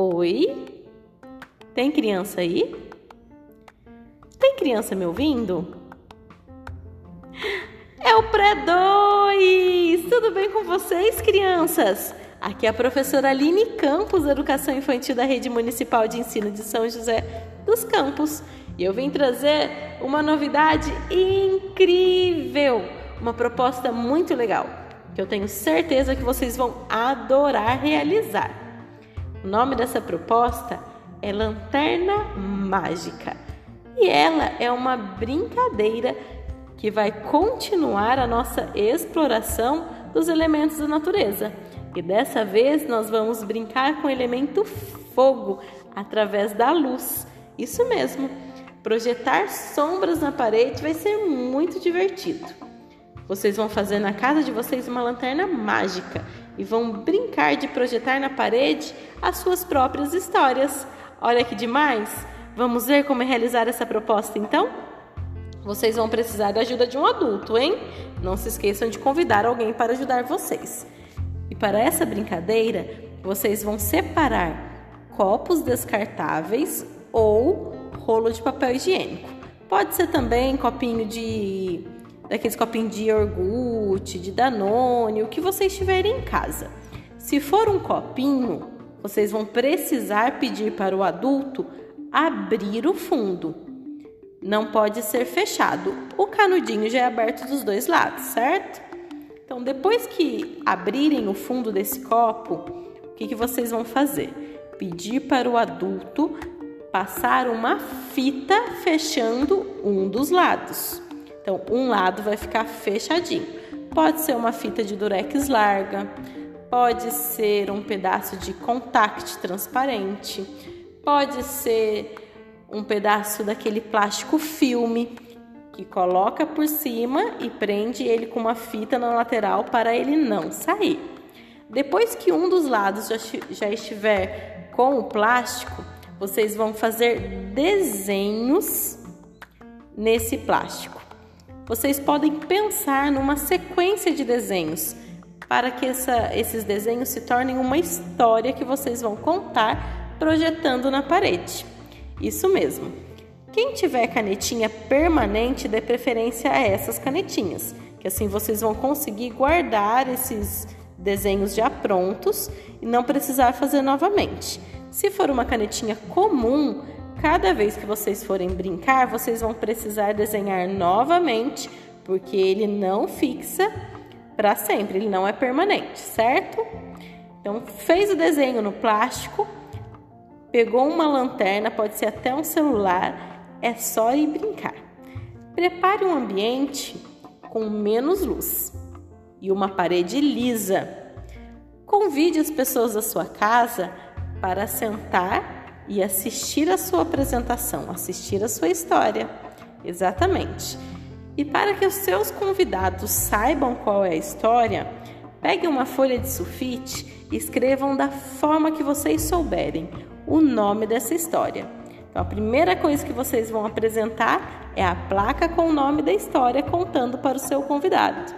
Oi? Tem criança aí? Tem criança me ouvindo? É o pré-2! Tudo bem com vocês, crianças? Aqui é a professora Aline Campos, Educação Infantil da Rede Municipal de Ensino de São José dos Campos. E eu vim trazer uma novidade incrível, uma proposta muito legal, que eu tenho certeza que vocês vão adorar realizar. O nome dessa proposta é Lanterna Mágica. E ela é uma brincadeira que vai continuar a nossa exploração dos elementos da natureza. E dessa vez nós vamos brincar com o elemento fogo através da luz. Isso mesmo. Projetar sombras na parede vai ser muito divertido. Vocês vão fazer na casa de vocês uma lanterna mágica e vão brincar de projetar na parede as suas próprias histórias. Olha que demais! Vamos ver como realizar essa proposta então? Vocês vão precisar da ajuda de um adulto, hein? Não se esqueçam de convidar alguém para ajudar vocês. E para essa brincadeira, vocês vão separar copos descartáveis ou rolo de papel higiênico. Pode ser também copinho de daqueles copinhos de iogurte, de danone, o que vocês tiverem em casa. Se for um copinho, vocês vão precisar pedir para o adulto abrir o fundo não pode ser fechado. O canudinho já é aberto dos dois lados, certo? Então, depois que abrirem o fundo desse copo, o que, que vocês vão fazer? Pedir para o adulto passar uma fita fechando um dos lados. Então, um lado vai ficar fechadinho. Pode ser uma fita de durex larga, pode ser um pedaço de contact transparente, pode ser um pedaço daquele plástico filme que coloca por cima e prende ele com uma fita na lateral para ele não sair. Depois que um dos lados já, já estiver com o plástico, vocês vão fazer desenhos nesse plástico. Vocês podem pensar numa sequência de desenhos para que essa, esses desenhos se tornem uma história que vocês vão contar projetando na parede. Isso mesmo. Quem tiver canetinha permanente, dê preferência a essas canetinhas, que assim vocês vão conseguir guardar esses desenhos já prontos e não precisar fazer novamente. Se for uma canetinha comum, cada vez que vocês forem brincar, vocês vão precisar desenhar novamente, porque ele não fixa para sempre, ele não é permanente, certo? Então, fez o desenho no plástico, Pegou uma lanterna, pode ser até um celular, é só ir brincar. Prepare um ambiente com menos luz e uma parede lisa. Convide as pessoas da sua casa para sentar e assistir a sua apresentação, assistir a sua história. Exatamente. E para que os seus convidados saibam qual é a história, pegue uma folha de sulfite e escrevam da forma que vocês souberem o nome dessa história. Então, a primeira coisa que vocês vão apresentar é a placa com o nome da história contando para o seu convidado.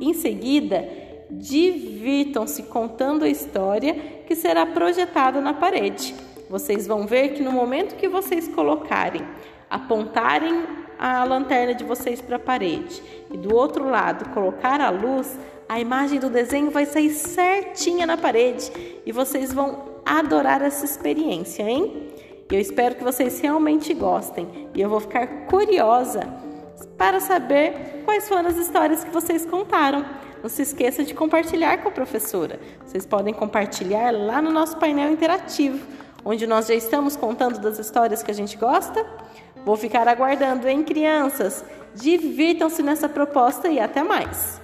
Em seguida, divirtam-se contando a história que será projetada na parede. Vocês vão ver que no momento que vocês colocarem, apontarem a lanterna de vocês para a parede e do outro lado colocar a luz, a imagem do desenho vai sair certinha na parede e vocês vão adorar essa experiência, hein? Eu espero que vocês realmente gostem e eu vou ficar curiosa para saber quais foram as histórias que vocês contaram. Não se esqueça de compartilhar com a professora. Vocês podem compartilhar lá no nosso painel interativo, onde nós já estamos contando das histórias que a gente gosta. Vou ficar aguardando, hein, crianças? Divirtam-se nessa proposta e até mais!